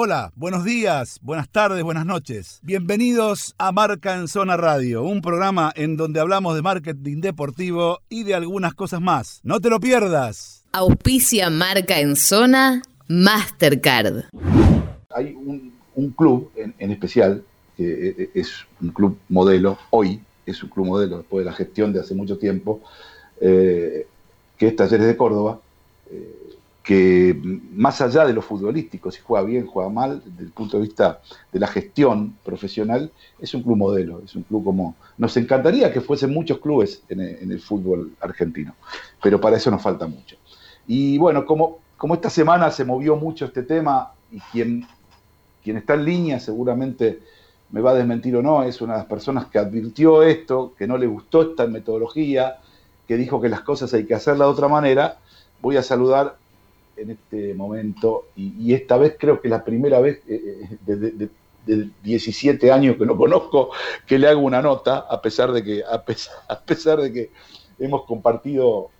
Hola, buenos días, buenas tardes, buenas noches. Bienvenidos a Marca en Zona Radio, un programa en donde hablamos de marketing deportivo y de algunas cosas más. No te lo pierdas. Auspicia Marca en Zona Mastercard. Hay un, club en, especial, que e, e, es un club modelo, hoy es un club modelo, después de la gestión de hace mucho tiempo, eh, que es Talleres de Córdoba. Eh, que más allá de lo futbolístico, si juega bien, juega mal, desde el punto de vista de la gestión profesional, es un club modelo, es un club como... Nos encantaría que fuesen muchos clubes en el, fútbol argentino, pero para eso nos falta mucho. Y bueno, como, como esta semana se movió mucho este tema y quien, quien está en línea seguramente me va a desmentir o no, es una de las personas que advirtió esto, que no le gustó esta metodología, que dijo que las cosas hay que hacerlas de otra manera, voy a saludar en este momento, y, esta vez creo que es la primera vez eh, eh, de, 17 años que lo conozco que le hago una nota, a pesar de que, a pesar, de que hemos compartido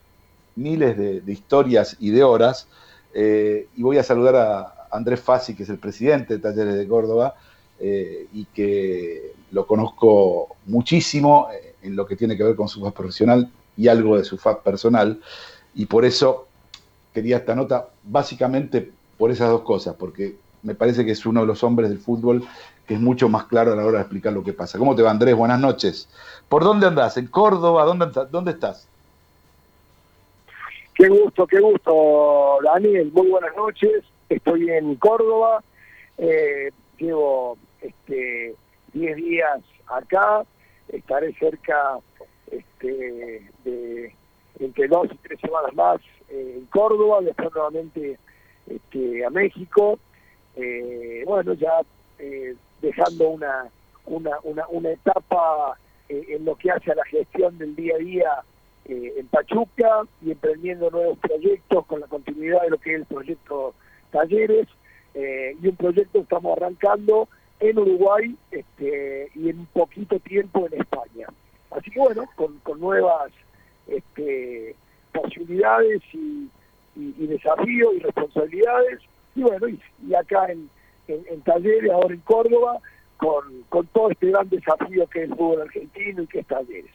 miles de, historias y de horas, eh, y voy a saludar a Andrés Fassi, que es el presidente de Talleres de Córdoba, y que lo conozco muchísimo en lo que tiene que ver con su faz profesional y algo de su faz personal, y por eso quería esta nota básicamente por esas dos cosas, porque me parece que es uno de los hombres del fútbol que es mucho más claro a la hora de explicar lo que pasa. ¿Cómo te va, Andrés? Buenas noches. ¿Por dónde andás? ¿En Córdoba? ¿Dónde, dónde estás? Qué gusto, qué gusto, Daniel. Muy buenas noches. Estoy en Córdoba. Eh, llevo este 10 días acá. Estaré cerca este, de entre dos y tres semanas más en Córdoba, después nuevamente este, a México. Eh, bueno, ya eh, dejando una, una, una, una etapa eh, en lo que hace a la gestión del día a día en Pachuca y emprendiendo nuevos proyectos con la continuidad de lo que es el proyecto Talleres y un proyecto que estamos arrancando en Uruguay este, y en poquito tiempo en España. Así que bueno, con, con nuevas este, y, desafíos y responsabilidades. Y bueno, y, acá en, en, Talleres, ahora en Córdoba, con, con todo este gran desafío que es el fútbol argentino y que es Talleres.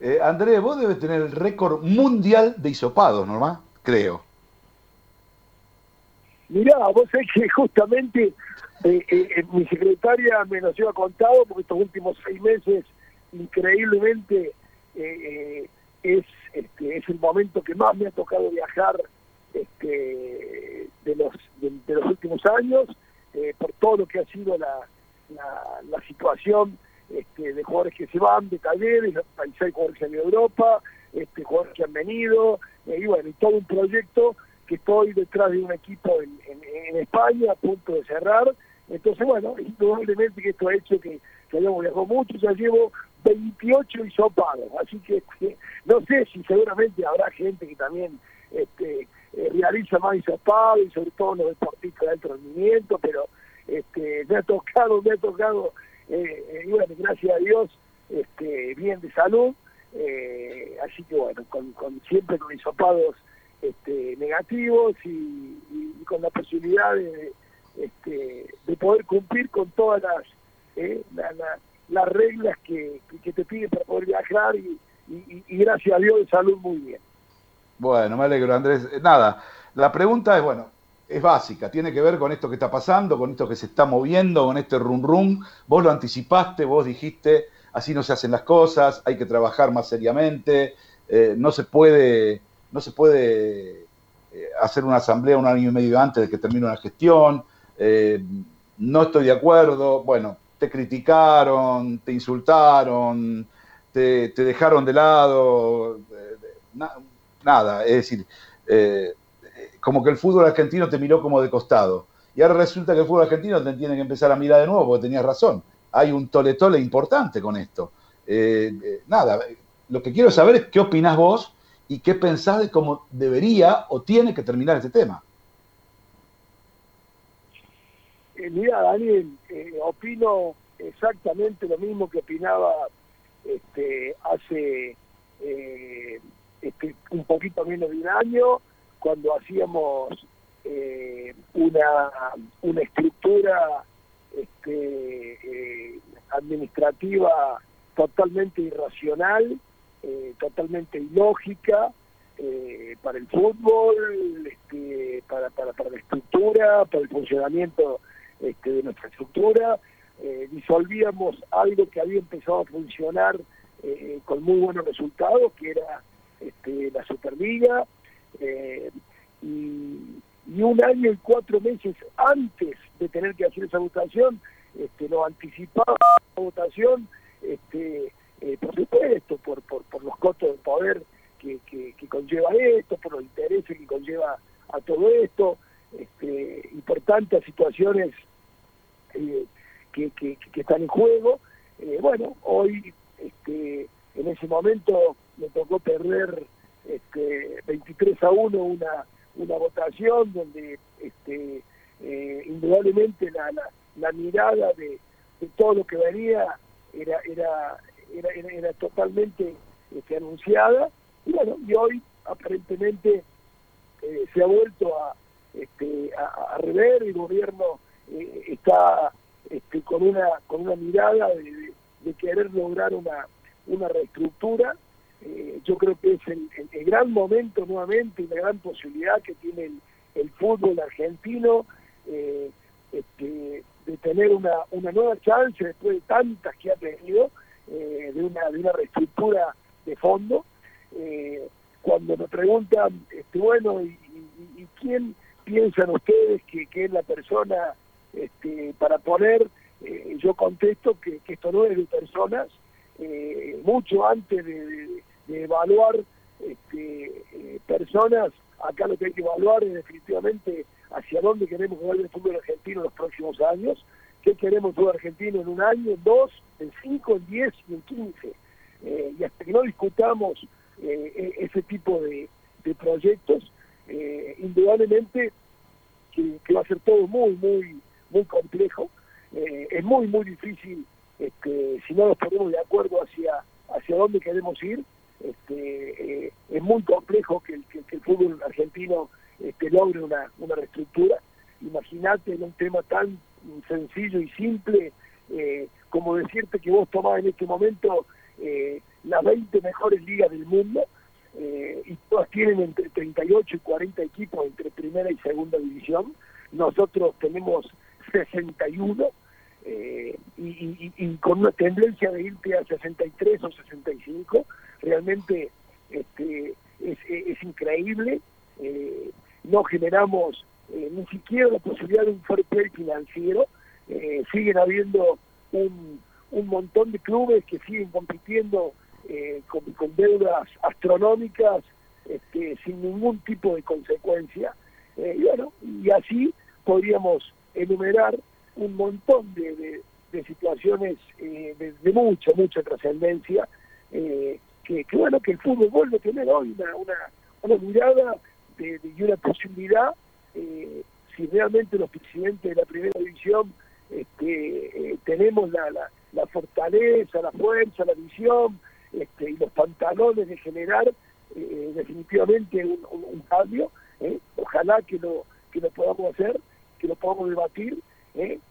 Eh, Andrés, vos debes tener el récord mundial de hisopados, ¿no? Creo. Mirá, vos sabés que justamente eh, eh, mi secretaria me lo lleva contado porque estos últimos seis meses, increíblemente, eh, es este, es el momento que más me ha tocado viajar este, de los de, los últimos años eh, por todo lo que ha sido la, la, situación este, de jugadores que se van de talleres, hay jugadores que han Europa, este, jugadores que han venido, y bueno, y todo un proyecto que estoy detrás de un equipo en, en, España a punto de cerrar. Entonces, bueno, indudablemente que esto ha hecho que, que hayamos viajado mucho, ya llevo 28 hisopados, así que no sé si seguramente habrá gente que también este, eh, realiza más hisopados y sobre todo los deportistas de alto pero este, me ha tocado, me ha tocado, eh, eh, bueno, gracias a Dios, este, bien de salud, así que bueno, con, siempre con hisopados este, negativos y, con la posibilidad de, este, de poder cumplir con todas las, las reglas que, que, te piden para poder viajar y, gracias a Dios de salud muy bien. Bueno, me alegro Andrés. Eh, nada, la pregunta es, bueno, es básica, tiene que ver con esto que está pasando, con esto que se está moviendo, con este rum rum. Vos lo anticipaste, vos dijiste, así no se hacen las cosas, hay que trabajar más seriamente, eh, no se puede, no se puede eh, hacer una asamblea un año y medio antes de que termine una gestión, no estoy de acuerdo, bueno, te criticaron, te insultaron, te, dejaron de lado, nada, es decir, eh, como que el fútbol argentino te miró como de costado. Y ahora resulta que el fútbol argentino te tiene que empezar a mirar de nuevo porque tenías razón. Hay un tole-tole importante con esto. Eh, eh, nada, lo que quiero saber es qué opinás vos y qué pensás de cómo debería o tiene que terminar este tema. Eh, mira, Daniel, eh, opino exactamente lo mismo que opinaba este, hace eh, este, un poquito menos de un año, cuando hacíamos eh, una, una estructura este, eh, administrativa totalmente irracional, eh, totalmente ilógica para el fútbol, este, para, para, para, la estructura, para el funcionamiento este, de nuestra estructura. disolvíamos algo que había empezado a funcionar con muy buenos resultados, que era este, la Superliga. y, y un año y cuatro meses antes de tener que hacer esa votación, este, lo anticipaba la votación, este, eh, por supuesto, por, por, por, los costos de poder que, que, conlleva esto, por los intereses que conlleva a todo esto, este, y por tantas situaciones eh, que, están en juego. Eh, bueno, hoy, este, en ese momento, me tocó perder este, 23 a 1 una una votación donde este, eh, indudablemente la, la, mirada de, todo lo que venía era, era, era, era, totalmente este, anunciada y bueno, y hoy aparentemente eh, se ha vuelto a, este, a, rever, el gobierno eh, está este, con una con una mirada de, de querer lograr una, una reestructura eh, yo creo que es el, gran momento nuevamente y la gran posibilidad que tiene el, fútbol argentino eh, este, de tener una, una nueva chance después de tantas que ha tenido eh, de, una, de una reestructura de fondo. cuando me preguntan, este, bueno, ¿y, quién piensan ustedes que, que es la persona este, para poner? yo contesto que, que, esto no es de personas, mucho antes de, de evaluar este, eh, personas, acá lo que hay que evaluar es definitivamente hacia dónde queremos jugar el fútbol argentino en los próximos años, qué queremos jugar argentino en un año, en dos, en cinco, en diez y en quince. Eh, y hasta que no discutamos eh, e, ese tipo de, proyectos, indudablemente que, va a ser todo muy, muy, muy complejo. es muy, muy difícil este, si no nos ponemos de acuerdo hacia, hacia dónde queremos ir este, eh, es muy complejo que el, que, el fútbol argentino este, logre una, una reestructura. Imagínate en un tema tan sencillo y simple eh, como decirte que vos tomás en este momento eh, las 20 mejores ligas del mundo y todas tienen entre 38 y 40 equipos entre primera y segunda división. Nosotros tenemos 61 y, y, y, con una tendencia de irte a 63 o 65 realmente este, es, increíble. Eh, no generamos eh, ni siquiera la posibilidad de un fair play financiero. Eh, siguen habiendo un, un montón de clubes que siguen compitiendo con, deudas astronómicas este, sin ningún tipo de consecuencia. y bueno, y así podríamos enumerar un montón de, de, situaciones de, de, mucha, mucha trascendencia eh, que, bueno, que el fútbol vuelve a tener hoy una, una, una mirada y una posibilidad, eh, si realmente los presidentes de la primera división este, eh, tenemos la, la, la, fortaleza, la fuerza, la visión este, y los pantalones de generar eh, definitivamente un, un, cambio, ojalá que lo, que lo podamos hacer, que lo podamos debatir,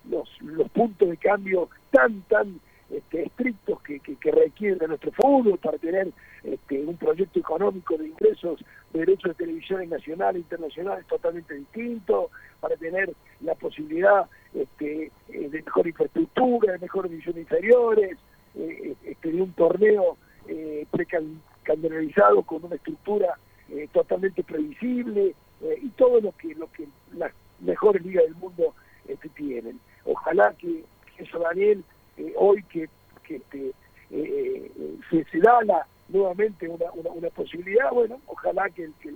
los, los puntos de cambio tan, tan este, estrictos que, que, requiere de nuestro fútbol para tener este, un proyecto económico de ingresos de derechos de televisión nacional e internacional totalmente distinto, para tener la posibilidad este, eh, de mejor infraestructura, de mejores divisiones inferiores, eh, este, de un torneo eh, precanalizado con una estructura eh, totalmente previsible y todo lo que lo que las mejores ligas del mundo este, tienen. Ojalá que eso, Daniel, eh, hoy que, que este, eh, se, se, da la, nuevamente una, una, posibilidad, bueno, ojalá que el, que,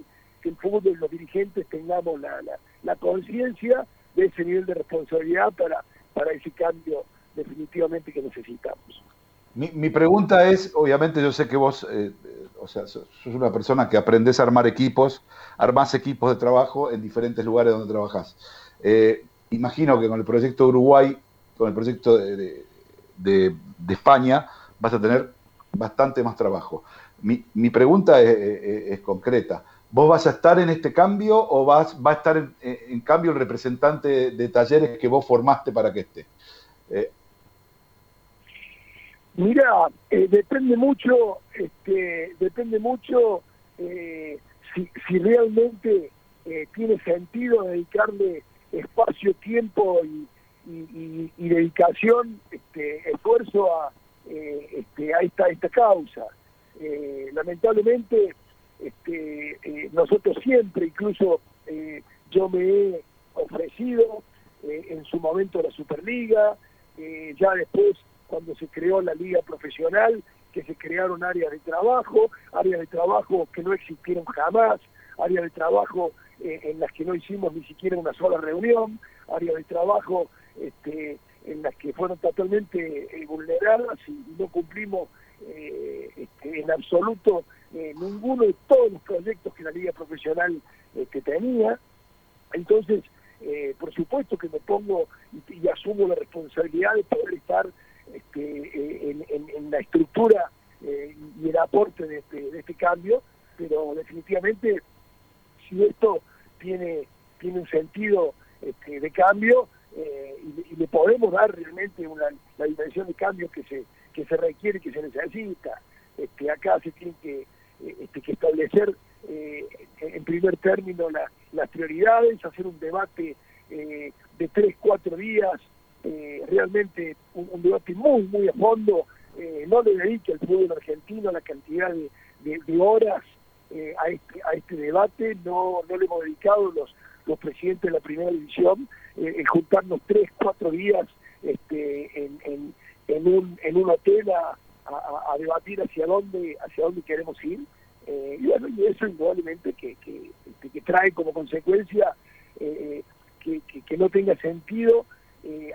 el fútbol y los dirigentes tengamos la, la, conciencia de ese nivel de responsabilidad para, para ese cambio definitivamente que necesitamos. Mi, mi pregunta es, obviamente yo sé que vos, eh, o sea, sos una persona que aprendes a armar equipos, armás equipos de trabajo en diferentes lugares donde trabajás. imagino que con el proyecto Uruguay, con el proyecto de, de, España, vas a tener bastante más trabajo. Mi, pregunta es, concreta. ¿Vos vas a estar en este cambio o vas, va a estar en, cambio el representante de, talleres que vos formaste para que esté? Eh, Mira, eh, depende mucho, este, depende mucho eh, si, si, realmente tiene sentido dedicarle espacio, tiempo y, dedicación, este, esfuerzo a, este, a esta, esta causa. lamentablemente, este, eh, nosotros siempre, incluso eh, yo me he ofrecido eh, en su momento la Superliga, ya después cuando se creó la liga profesional, que se crearon áreas de trabajo, áreas de trabajo que no existieron jamás, áreas de trabajo en las que no hicimos ni siquiera una sola reunión, áreas de trabajo este, en las que fueron totalmente vulneradas y no cumplimos este, en absoluto eh, ninguno de todos los proyectos que la liga profesional eh, que tenía. Entonces, eh, por supuesto que me pongo y, asumo la responsabilidad de poder estar este, en, la estructura y el aporte de este, de este cambio, pero definitivamente si esto tiene, tiene un sentido este, de cambio y, le podemos dar realmente una, la dimensión de cambio que se, que se requiere que se necesita, este, acá se tiene que este, que establecer eh, en primer término las prioridades, hacer un debate eh, de tres, cuatro días, eh, realmente un, debate muy, muy a fondo, no le dedique al pueblo argentino la cantidad de, horas a, este, a este debate, no, no le hemos dedicado los, los presidentes de la primera división, en juntarnos tres, cuatro días este, en, en, un, en un hotel a, debatir hacia dónde hacia dónde queremos ir. Eh, y bueno y eso indudablemente que, que, que trae como consecuencia eh, que, que, no tenga sentido eh,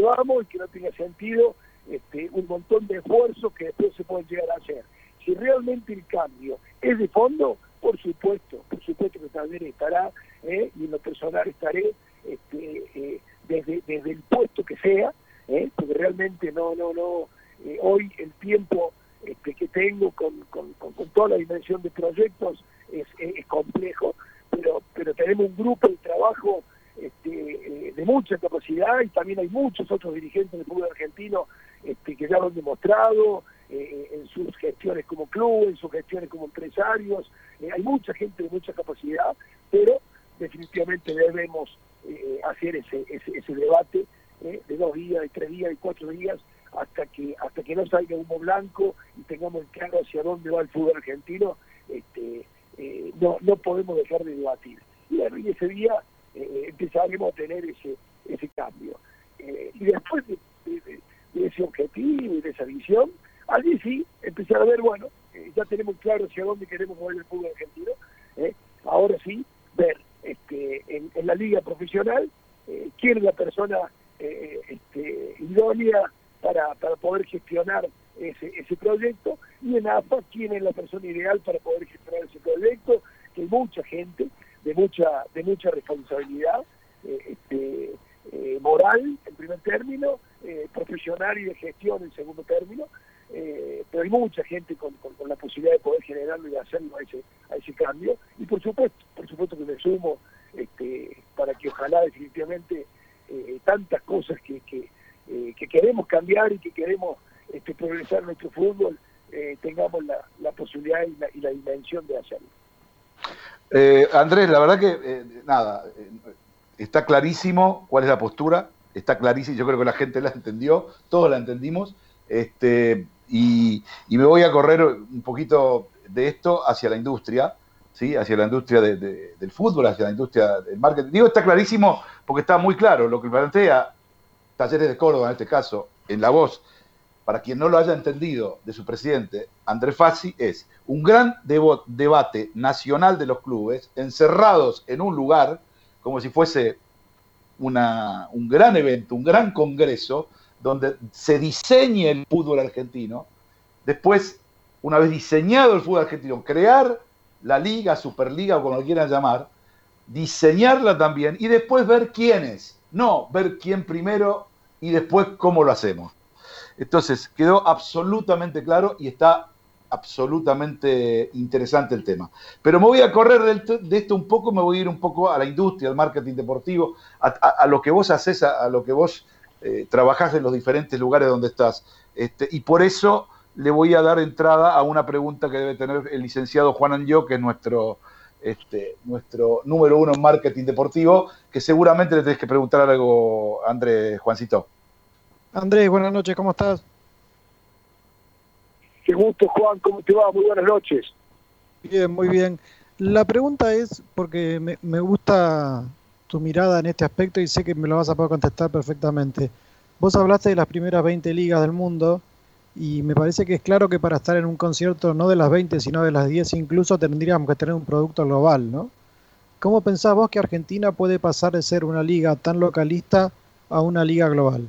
dónde vamos y que no tenga sentido este, un montón de esfuerzos que después se pueden llegar a hacer. Si realmente el cambio es de fondo por supuesto por supuesto que también estará y en lo personal estaré este, desde desde el puesto que sea porque realmente no no no eh, hoy el tiempo este, que tengo con, con, toda la dimensión de proyectos es, complejo, pero, pero tenemos un grupo de trabajo este, eh, de mucha capacidad y también hay muchos otros dirigentes del fútbol argentino este, que ya lo han demostrado eh, en sus gestiones como club, en sus gestiones como empresarios. hay mucha gente de mucha capacidad, pero definitivamente debemos hacer ese, debate de dos días, de tres días, de cuatro días hasta que hasta que no salga humo blanco y tengamos claro hacia dónde va el fútbol argentino, este, eh, no, no podemos dejar de debatir. Y, ese día eh, empezaremos a tener ese, ese cambio. Eh, y después de, ese objetivo y de esa visión, allí sí empezar a ver, bueno, ya tenemos claro hacia dónde queremos mover el fútbol argentino, ahora sí, ver este, en, la liga profesional quién es la persona este, idónea para, para poder gestionar ese, ese proyecto y en AFA quién es la persona ideal para poder gestionar ese proyecto, que mucha gente de mucha, de mucha responsabilidad eh, este, eh, moral en primer término, eh, profesional y de gestión en segundo término, pero hay mucha gente con, con, la posibilidad de poder generarlo y hacerlo a ese, a ese cambio y por supuesto, por supuesto que me sumo este, para que ojalá definitivamente tantas cosas que, que, que queremos cambiar y que queremos este, progresar nuestro fútbol, tengamos la, posibilidad y la, dimensión de hacerlo. Eh, Andrés, la verdad que, nada, está clarísimo cuál es la postura, está clarísimo, yo creo que la gente la entendió, todos la entendimos, este, y, me voy a correr un poquito de esto hacia la industria, ¿sí? hacia la industria del fútbol, hacia la industria del marketing. Digo, está clarísimo porque está muy claro lo que plantea Talleres de Córdoba, en este caso, en la voz, para quien no lo haya entendido, de su presidente, Andrés Fassi, es un gran debate nacional de los clubes, encerrados en un lugar, como si fuese un gran evento, un gran congreso, donde se diseñe el fútbol argentino. Después, una vez diseñado el fútbol argentino, crear la liga, superliga o como lo quieran llamar, diseñarla también y después ver quiénes no ver quién primero y después cómo lo hacemos. Entonces, quedó absolutamente claro y está absolutamente interesante el tema. Pero me voy a correr de esto un poco, me voy a ir un poco a la industria, al marketing deportivo, a, lo que vos haces, a, lo que vos eh, trabajás en los diferentes lugares donde estás. Este, y por eso le voy a dar entrada a una pregunta que debe tener el licenciado Juan Anjo, que es nuestro, este, nuestro número uno en marketing deportivo, que seguramente le tenés que preguntar algo, Andrés, Juancito. Andrés, buenas noches, ¿cómo estás? Qué gusto, Juan, ¿cómo te va? Muy buenas noches. Bien, muy bien. La pregunta es, porque me, gusta tu mirada en este aspecto y sé que me lo vas a poder contestar perfectamente. Vos hablaste de las primeras 20 ligas del mundo y me parece que es claro que para estar en un concierto no de las 20, sino de las 10 incluso tendríamos que tener un producto global, ¿no? ¿Cómo pensás vos que Argentina puede pasar de ser una liga tan localista a una liga global?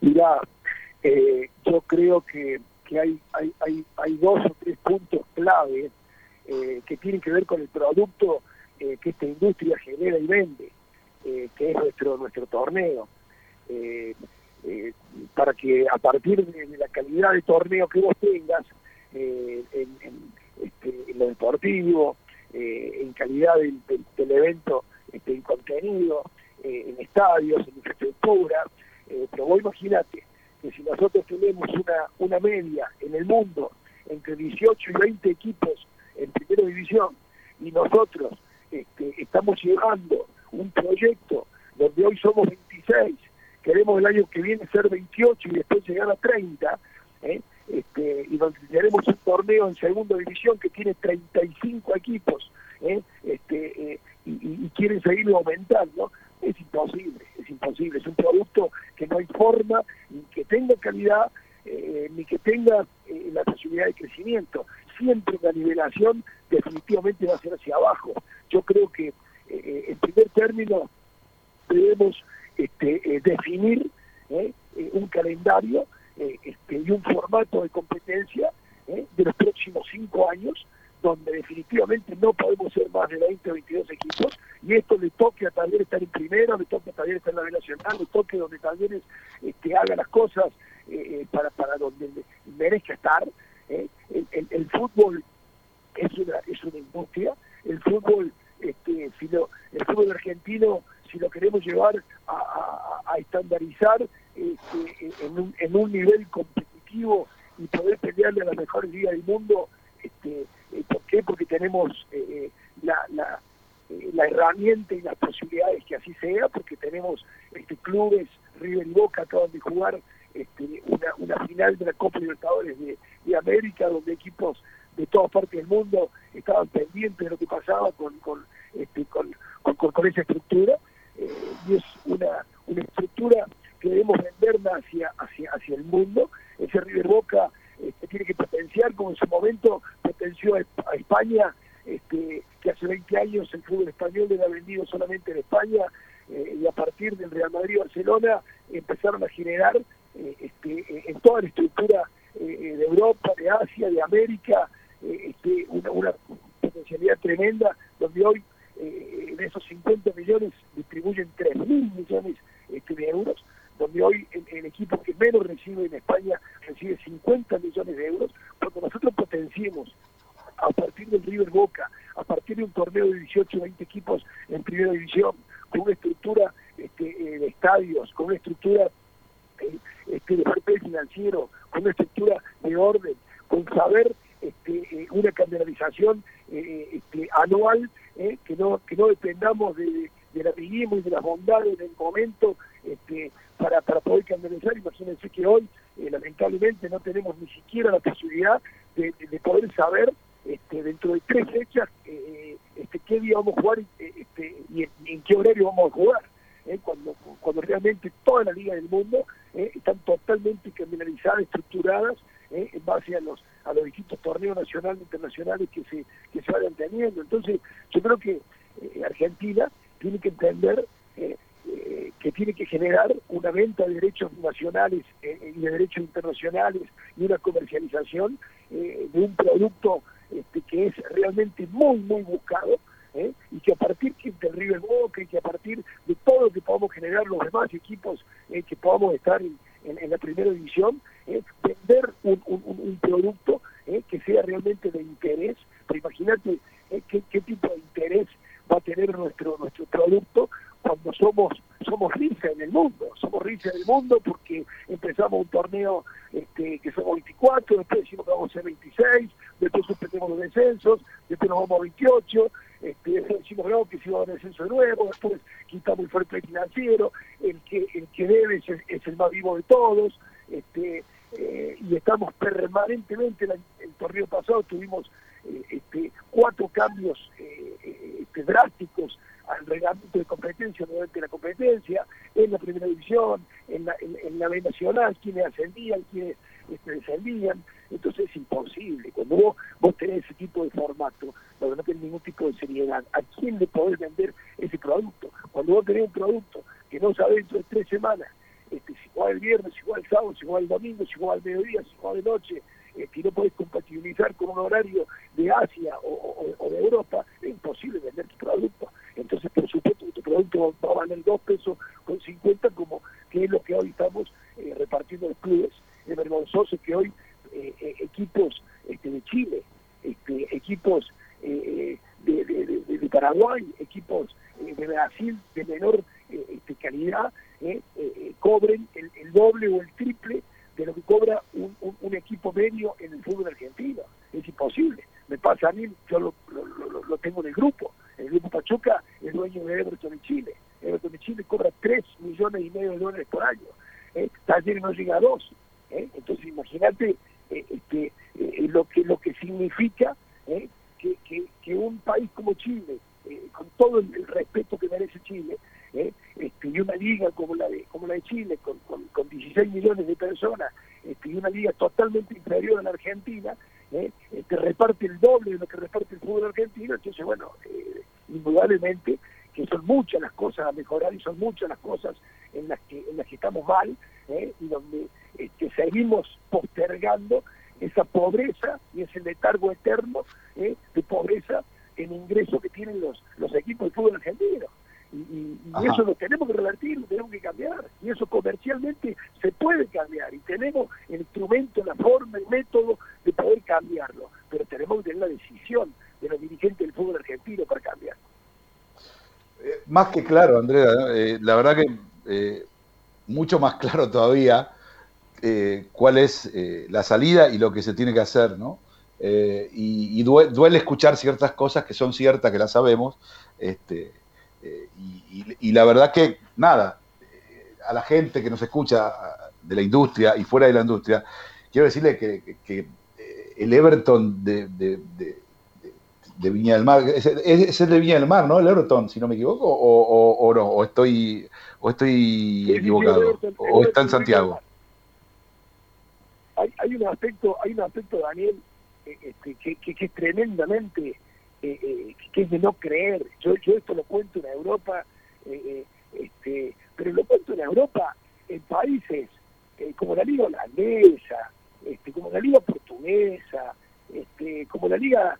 Mira, eh, yo creo que, hay, hay, hay, hay, dos o tres puntos clave eh, que tienen que ver con el producto eh, que esta industria genera y vende, que es nuestro, nuestro torneo. para que a partir de, la calidad de torneo que vos tengas en, este, lo deportivo, en calidad del, evento, este, en contenido, en estadios, en infraestructura, pero vos imagínate, si nosotros tenemos una, una media en el mundo entre 18 y 20 equipos en primera división y nosotros este, estamos llevando un proyecto donde hoy somos 26, queremos el año que viene ser 28 y después llegar a 30, ¿eh? este, y donde tenemos un torneo en segunda división que tiene 35 equipos ¿eh? este, eh, y, y, quieren seguirlo aumentando, es imposible, es imposible, es un producto que no hay forma ni que tenga calidad eh, ni que tenga eh, la posibilidad de crecimiento. Siempre la nivelación definitivamente va a ser hacia abajo. Yo creo que eh, en primer término debemos este, definir un calendario este, y un formato de competencia de los próximos cinco años donde definitivamente no podemos ser más de 20 o 22 equipos, y esto le toque a Talleres estar en primera, le toque a Talleres estar en la B Nacional, le toque donde Talleres este, haga las cosas eh, eh, para, donde merezca estar. ¿eh? El, fútbol es una, es una industria, el fútbol, este, si el fútbol argentino, si lo queremos llevar a, estandarizar este, en, un, en un nivel competitivo y poder pelearle a las mejores ligas del mundo, este, eh, ¿Por Porque tenemos eh, la, la, eh, la, herramienta y las posibilidades que así sea, porque tenemos este, clubes, River y Boca acaban de jugar este, una, una final de la Copa Libertadores de, de, América, donde equipos de todas partes del mundo estaban pendientes de lo que pasaba con, con, este, con, con, esa estructura, y es una, una estructura que debemos vender hacia, hacia, hacia el mundo. Ese River Boca este, tiene que potenciar, como en su momento a, España, este, que hace 20 años el fútbol español era vendido solamente en España, eh, y a partir del Real Madrid Barcelona empezaron a generar eh, este, en toda la estructura eh, de Europa, de Asia, de América, este, una, potencialidad tremenda, donde hoy de esos 50 millones distribuyen 3 mil millones de euros donde hoy el, equipo que menos recibe en España recibe 50 millones de euros, cuando nosotros potenciemos a partir del River Boca, a partir de un torneo de 18 o 20 equipos en primera división, con una estructura este, eh, de estadios, con una estructura eh, este, de papel financiero, con una estructura de orden, con saber este, eh, una canalización este, anual, que no que no dependamos de, del amiguismo y de las bondades del momento este, para, para poder canalizar. Imagínense que hoy, eh, lamentablemente, no tenemos ni siquiera la posibilidad de, poder saber este, dentro de tres fechas eh, este, qué día vamos a jugar este, y en, qué horario vamos a jugar. Eh, cuando, cuando realmente todas las ligas del mundo están totalmente criminalizadas, estructuradas en base a los a los distintos torneos nacionales e internacionales que se que se vayan teniendo. Entonces, yo creo que Argentina tiene que entender eh, eh, que tiene que generar una venta de derechos nacionales eh, y de derechos internacionales y una comercialización de un producto este, que es realmente muy, muy buscado. y que a partir del River Boca y que a partir de todo lo que podamos generar los demás equipos que podamos estar en, la primera división, vender un, producto que sea realmente de interés. Pero imagínate qué, qué tipo de interés va a nuestro nuestro producto cuando somos somos risa en el mundo, somos risa en el mundo porque empezamos un torneo este, que somos 24, después decimos que vamos a ser 26, después suspendemos los descensos, después nos vamos a 28, este, después decimos no, que si va a descenso de nuevo, después quitamos el fuerte financiero, el que el que debe es, el más vivo de todos, este, eh, y estamos permanentemente, en el torneo pasado tuvimos eh, este, cuatro cambios drásticos al reglamento de competencia durante la competencia, en la primera división, en la, en, la B nacional, quienes ascendían, quienes este, descendían, entonces es imposible. Cuando vos, vos tenés ese tipo de formato, donde no tenés ningún tipo de seriedad, ¿a quién le podés vender ese producto? Cuando vos tenés un producto que no sabés dentro de tres semanas, este, si juega el viernes, si juega el sábado, si juega el domingo, si juega el mediodía, si juega de noche, este, no podés compatibilizar con un horario de Asia o, de Europa, es imposible vender tu producto. Entonces, por supuesto, tu producto va a valer dos pesos con 50, como que es lo que hoy estamos eh, repartiendo los clubes. Es vergonzoso que hoy eh, eh, equipos este, de Chile, este, equipos de, Paraguay, equipos de Brasil de menor este, calidad, cobren el, doble o el triple de lo que cobra un, equipo medio en el fútbol argentino. Es imposible. Me pasa a mí, yo lo, tengo en el grupo. El Grupo Pachuca es dueño de Everton en Chile. Everton en Chile cobra 3 millones y medio de dólares por año. ¿eh? No llega a 2. ¿eh? Entonces imagínate eh, este, lo que lo que significa que, que, un país como Chile, con todo el, respeto que merece Chile, este, y una liga como la de como la de Chile, con, con, con 16 millones de personas, este, y una liga totalmente inferior a la Argentina, ¿eh? que reparte el doble de lo que reparte el fútbol argentino, entonces bueno, eh, indudablemente que son muchas las cosas a mejorar y son muchas las cosas en las que, en las que estamos mal ¿eh? y donde este, seguimos postergando esa pobreza y ese letargo eterno ¿eh? de pobreza en ingreso que tienen los, los equipos de fútbol argentino. Y, eso lo tenemos que revertir, lo tenemos que cambiar. Y eso comercialmente se puede cambiar. Y tenemos el instrumento, la forma, el método de poder cambiarlo. Pero tenemos que tener la decisión de los dirigentes del fútbol argentino para cambiar. Eh, más que claro, Andrea. Eh, la verdad que eh, mucho más claro todavía cuál es la salida y lo que se tiene que hacer, ¿no? y, duele, escuchar ciertas cosas que son ciertas, que las sabemos, este, eh, y, la verdad que, nada, a la gente que nos escucha de la industria y fuera de la industria, quiero decirle que, eh, el Everton de, Viña del Mar, es, el de Viña del Mar, ¿no? El Everton, si no me equivoco, o, no, o estoy, o estoy equivocado, o está en Santiago. Hay, un aspecto, hay un aspecto, Daniel, este, que, que, es tremendamente eh, eh, que es de no creer. Yo, yo esto lo cuento en Europa, eh, este, pero lo cuento en Europa en países como la Liga Holandesa, este, como la Liga Portuguesa, este, como la Liga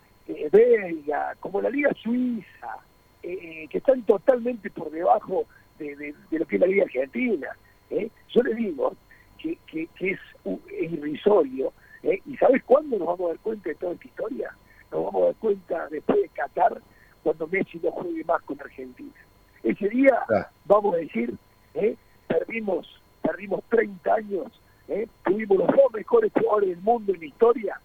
belga, como la Liga Suiza, que están totalmente por debajo de, lo que es la Liga Argentina. Yo le digo que, que, es, es irrisorio. ¿Y sabes cuándo nos vamos a dar cuenta de toda esta historia? Nos vamos a dar cuenta después de Qatar, cuando Messi no juegue más con Argentina. Ese día, vamos a decir, ¿eh? perdimos, perdimos 30 años, ¿eh? tuvimos los dos mejores jugadores del mundo en la historia,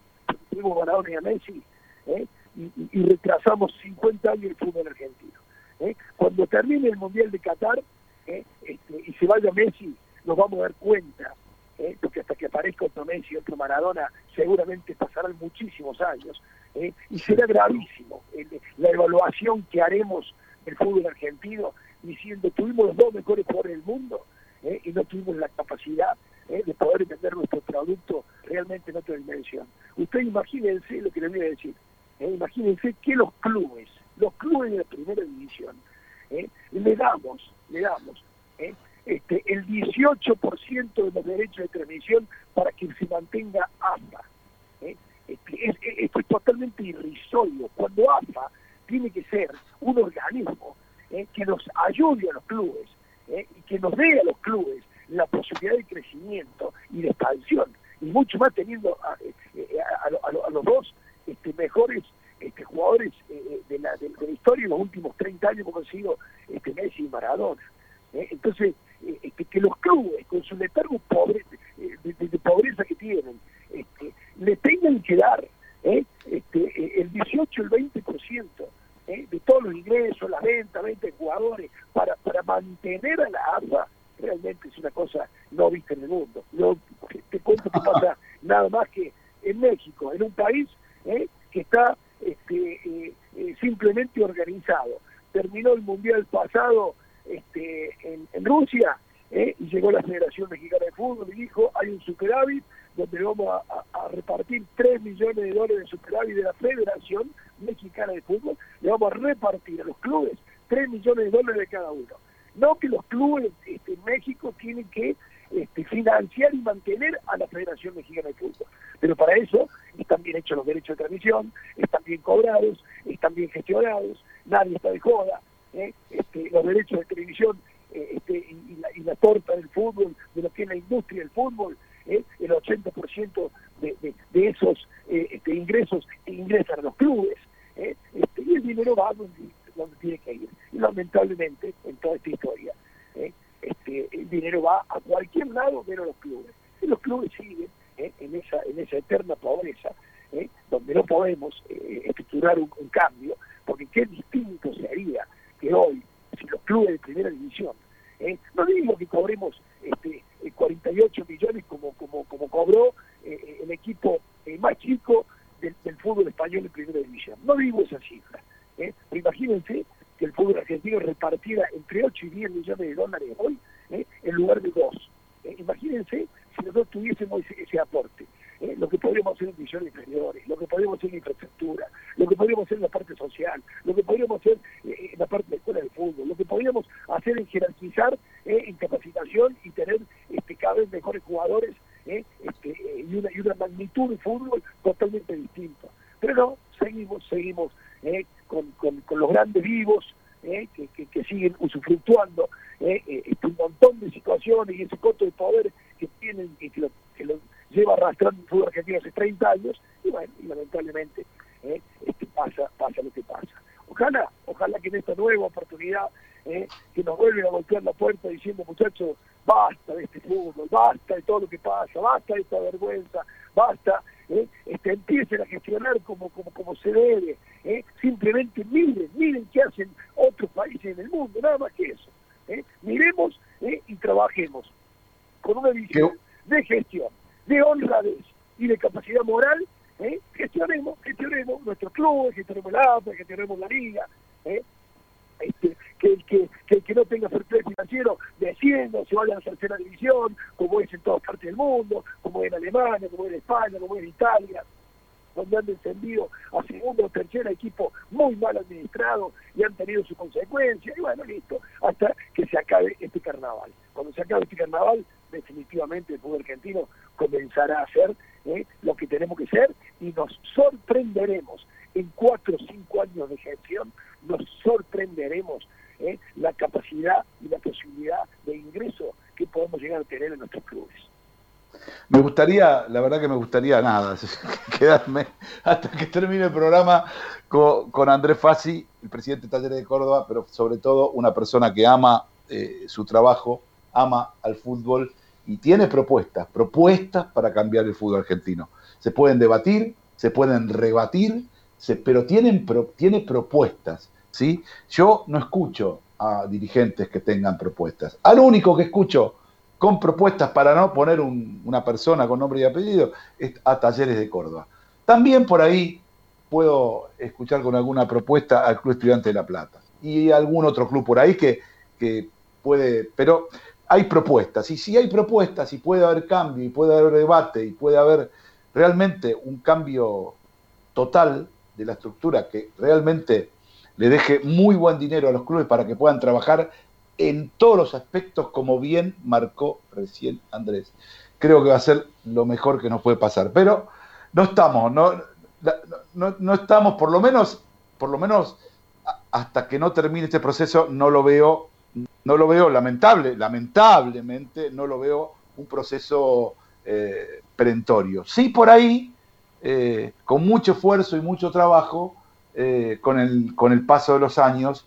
tuvimos Maradona y a Messi, ¿eh? y, retrasamos 50 años el fútbol argentino. ¿eh? Cuando termine el Mundial de Qatar ¿eh? este, y se vaya Messi, nos vamos a dar cuenta que aparezca otro Messi y otro Maradona, seguramente pasarán muchísimos años, ¿eh? y será gravísimo la evaluación que haremos del fútbol argentino diciendo tuvimos los dos mejores jugadores del mundo ¿eh? y no tuvimos la capacidad ¿eh? de poder vender nuestro producto realmente en otra dimensión. Ustedes imagínense lo que les voy a decir, imagínense que los clubes, los clubes de la primera división, le damos, le damos este, el 18% de los derechos de transmisión para que se mantenga AFA. Este, es, esto es totalmente irrisorio. Cuando AFA tiene que ser un organismo ¿eh? que nos ayude a los clubes ¿eh? y que nos dé a los clubes la posibilidad de crecimiento y de expansión, y mucho más teniendo a, eh, los dos este, mejores este, jugadores eh, de, la, de, la historia en los últimos 30 años hemos conseguido este, Messi y Maradona. Entonces, este, que los clubes, con su letargo pobre, de, pobreza que tienen, este, le tengan que dar este, el 18, el 20% de todos los ingresos, la venta, venta de jugadores, para, para mantener a la AFA, realmente es una cosa no vista en el mundo. Yo te cuento que pasa nada más que en México, en un país que está este, eh, eh, simplemente organizado. Terminó el Mundial pasado este, en, Rusia eh, y llegó la Federación Mexicana de Fútbol y dijo, hay un superávit donde vamos a, repartir 3 millones de dólares de superávit de la Federación Mexicana de Fútbol, le vamos a repartir a los clubes 3 millones de dólares de cada uno. No que los clubes este, en México tienen que este, financiar y mantener a la Federación Mexicana de Fútbol. Pero para eso están bien hechos los derechos de transmisión, están bien cobrados, están bien gestionados, nadie está de joda. ¿Eh? Este, los derechos de televisión eh, este, y, la, torta del fútbol, de lo que es la industria del fútbol, ¿eh? el 80% de, de, esos este, ingresos ingresan a los clubes. Este, y el dinero va donde, donde tiene que ir. Y lamentablemente, en toda esta historia, este, el dinero va a cualquier lado menos los clubes. Y los clubes siguen ¿eh? en, esa, en esa eterna pobreza, ¿eh? donde no podemos eh, estructurar un, cambio, porque qué distinto sería que hoy, si los clubes de primera división, no digo que cobremos este, 48 millones como, como, como cobró el equipo más chico del, fútbol español en primera división, no digo esa cifra, pero imagínense que el fútbol argentino repartiera entre 8 y 10 millones de dólares hoy en lugar de 2. imagínense si nosotros tuviésemos ese, aporte. ¿Eh? lo que podríamos hacer en divisiones inferiores, lo que podríamos hacer en infraestructura, lo que podríamos hacer en la parte social, lo que podríamos hacer eh, en la parte de la escuela de fútbol, lo que podríamos hacer en jerarquizar eh, en capacitación y tener este, cada vez mejores jugadores este, y, una, y una magnitud de fútbol totalmente distinta. Pero no, seguimos, seguimos con, con, los grandes vivos, que, que, siguen usufructuando este, un montón de situaciones y ese costo de poder que tienen y que lo, lleva arrastrando el fútbol argentino hace 30 años y bueno, y lamentablemente eh, este pasa, pasa lo que pasa. Ojalá, ojalá que en esta nueva oportunidad eh, que nos vuelven a golpear la puerta diciendo muchachos, basta de este fútbol, basta de todo lo que pasa, basta de esta vergüenza, basta, eh, este, empiecen a gestionar como, como, como se debe, eh, simplemente miren, miren qué hacen otros países en el mundo, nada más que eso. Miremos y trabajemos con una visión de gestión, de honradez y de capacidad moral, ¿eh? gestionemos, gestionemos nuestros clubes, gestionemos la APA, gestionemos la liga, ¿eh? este, que, que, que, que no tenga fair financiero descienda, se vaya a la tercera división, como es en todas partes del mundo, como es en Alemania, como es en España, como es en Italia, donde han descendido a segundo o tercer equipo muy mal administrado y han tenido su consecuencia, y bueno, listo, hasta que se acabe este carnaval. Cuando se acabe este carnaval, definitivamente el fútbol argentino comenzará a hacer ¿eh? lo que tenemos que ser y nos sorprenderemos en cuatro o cinco años de gestión, nos sorprenderemos ¿eh? la capacidad y la posibilidad de ingreso que podemos llegar a tener en nuestros clubes. Me gustaría, la verdad que me gustaría nada, quedarme hasta que termine el programa con, Andrés Fassi, el presidente de Talleres de Córdoba, pero sobre todo una persona que ama eh, su trabajo, ama al fútbol y tiene propuestas, propuestas para cambiar el fútbol argentino. Se pueden debatir, se pueden rebatir, pero tienen, tiene propuestas. ¿sí? Yo no escucho a dirigentes que tengan propuestas. Al único que escucho con propuestas para no poner una persona con nombre y apellido es a Talleres de Córdoba. También por ahí puedo escuchar con alguna propuesta al Club Estudiante de La Plata y algún otro club por ahí que, que puede, pero hay propuestas, y si hay propuestas y puede haber cambio, y puede haber debate, y puede haber realmente un cambio total de la estructura que realmente le deje muy buen dinero a los clubes para que puedan trabajar en todos los aspectos como bien marcó recién Andrés. Creo que va a ser lo mejor que nos puede pasar. Pero no estamos, no, no, no estamos, por lo menos, por lo menos hasta que no termine este proceso, no lo veo no lo veo lamentable, lamentablemente no lo veo un proceso eh, perentorio. Sí, por ahí, eh, con mucho esfuerzo y mucho trabajo, eh, con, el, con el paso de los años,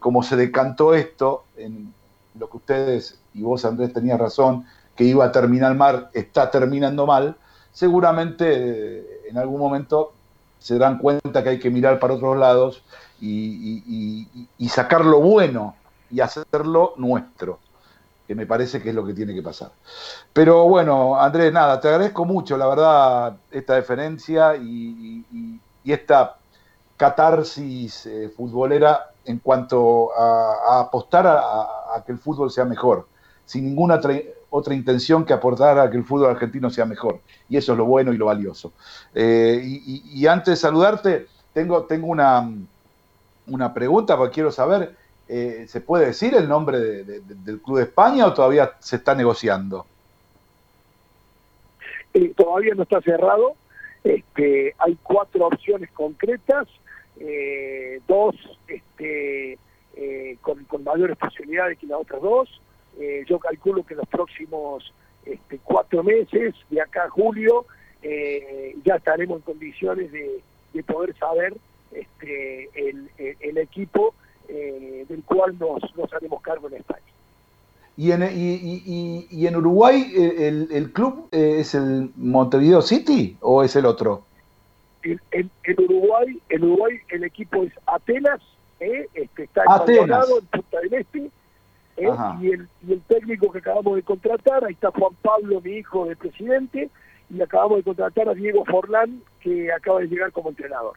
como se decantó esto, en lo que ustedes y vos, Andrés, tenías razón, que iba a terminar mal, está terminando mal, seguramente en algún momento se dan cuenta que hay que mirar para otros lados y, y sacar lo bueno y hacerlo nuestro que me parece que es lo que tiene que pasar. Pero bueno, Andrés, nada, te agradezco mucho, la verdad, esta deferencia y, esta catarsis eh, futbolera en cuanto a, apostar a, que el fútbol sea mejor, sin ninguna otra intención que aportar a que el fútbol argentino sea mejor. Y eso es lo bueno y lo valioso. Eh, y, antes de saludarte, tengo, tengo una, una pregunta, porque quiero saber eh, ¿se puede decir el nombre del Club de España o todavía se está negociando? Eh, todavía no está cerrado. Este, hay cuatro opciones concretas, eh, dos este, con, mayores posibilidades que las otras dos. yo calculo que en los próximos este, cuatro meses, de acá a julio, ya estaremos en condiciones de, poder saber este, el equipo eh, del cual nos, haremos cargo en España. ¿Y en, y, y, en Uruguay eh, el, el, club eh, es el Montevideo City o es el otro? En, en, Uruguay, en Uruguay el equipo es Atenas, este, está Atenas. en Punta del Este, y, el, y el técnico que acabamos de contratar, ahí está Juan Pablo, mi hijo del presidente, y acabamos de contratar a Diego Forlán, que acaba de llegar como entrenador.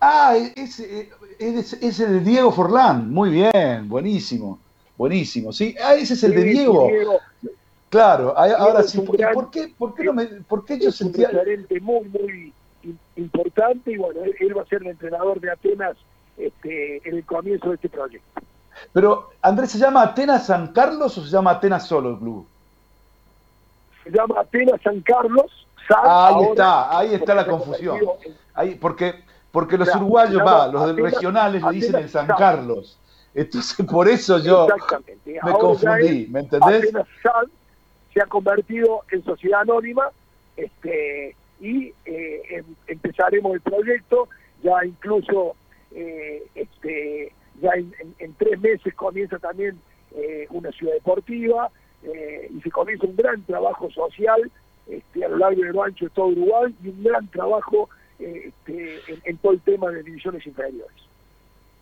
Ah, es, es, el de Diego Forlán. Muy bien, buenísimo. Buenísimo, ¿sí? Ah, ese es el de Diego. Claro, ahora sí. ¿Por, qué, por qué no me.? ¿Por qué yo sentía.? Un muy, muy importante y bueno, él, va a ser el entrenador de Atenas este, en el comienzo de este proyecto. Pero, Andrés, ¿se llama Atenas San Carlos o se llama Atenas solo el club? Se llama Atenas San Carlos. ahí está, ahí está la confusión. Ahí, porque porque los uruguayos, va, los del regionales le dicen en San Carlos. Entonces, por eso yo me confundí, ¿me entendés? se ha convertido en sociedad anónima este, y eh, em, empezaremos el proyecto, ya incluso eh, este, ya en, tres meses comienza también eh, una ciudad deportiva y se comienza un gran trabajo social este, a lo largo y lo ancho de todo Uruguay y un gran trabajo este, en, todo el tema de divisiones inferiores.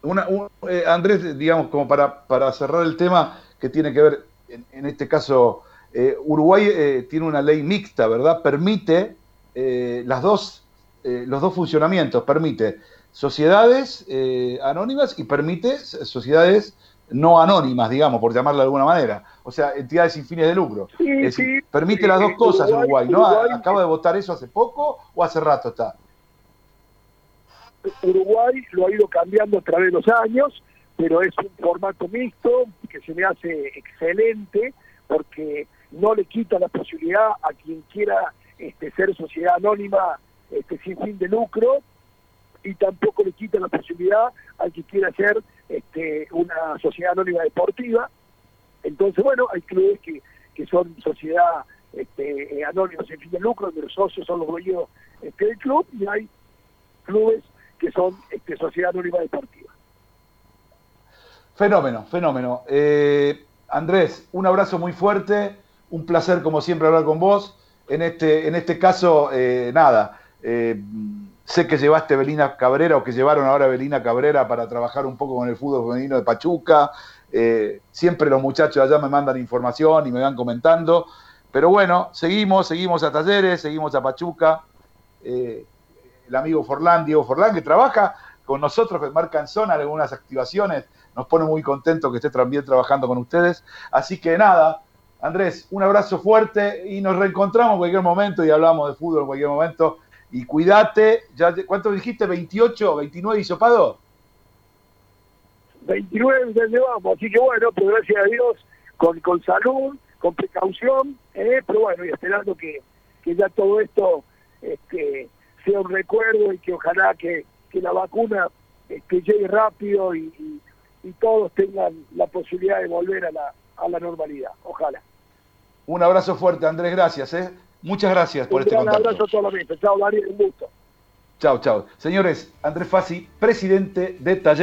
Una, eh, Andrés, digamos, como para, para cerrar el tema que tiene que ver, en, este caso, eh, Uruguay eh, tiene una ley mixta, ¿verdad? Permite las dos, los dos funcionamientos, permite sociedades anónimas y permite sociedades no anónimas, digamos, por llamarlo de alguna manera. O sea, entidades sin fines de lucro. permite las dos cosas Uruguay, ¿no? ¿Acaba de votar eso hace poco o hace rato está? Uruguay lo ha ido cambiando a través de los años, pero es un formato mixto que se me hace excelente porque no le quita la posibilidad a quien quiera este, ser sociedad anónima este, sin fin de lucro y tampoco le quita la posibilidad al que quiera ser este, una sociedad anónima deportiva. Entonces, bueno, hay clubes que, que son sociedad este, anónima sin fin de lucro, donde los socios son los dueños este, del club, y hay clubes que son este, Sociedad Anónima Deportiva. Fenómeno, fenómeno. Eh, Andrés, un abrazo muy fuerte, un placer como siempre hablar con vos. En este, en este caso, eh, nada, eh, sé que llevaste Belina Cabrera o que llevaron ahora Belina Cabrera para trabajar un poco con el fútbol femenino de Pachuca. siempre los muchachos allá me mandan información y me van comentando. Pero bueno, seguimos, seguimos a Talleres, seguimos a Pachuca el amigo Forlán, Diego Forlán, que trabaja con nosotros, que marca en zona algunas activaciones. Nos pone muy contento que esté también trabajando con ustedes. Así que nada, Andrés, un abrazo fuerte y nos reencontramos en cualquier momento y hablamos de fútbol en cualquier momento. Y cuídate, ya, ¿cuánto dijiste? ¿28, 29 hisopado? 29 ya llevamos, así que bueno, pues gracias a Dios, con, con salud, con precaución, eh, pero bueno, y esperando que, que ya todo esto este, sea un recuerdo y que ojalá que, la vacuna este, llegue rápido y, y todos tengan la posibilidad de volver a la, a la normalidad. Ojalá. Un abrazo fuerte, Andrés, gracias. ¿eh? Muchas gracias por un este contacto. abrazo a todos los Chao, Daniel, un gusto. Chao, chao. Señores, Andrés Fassi, presidente de Taller.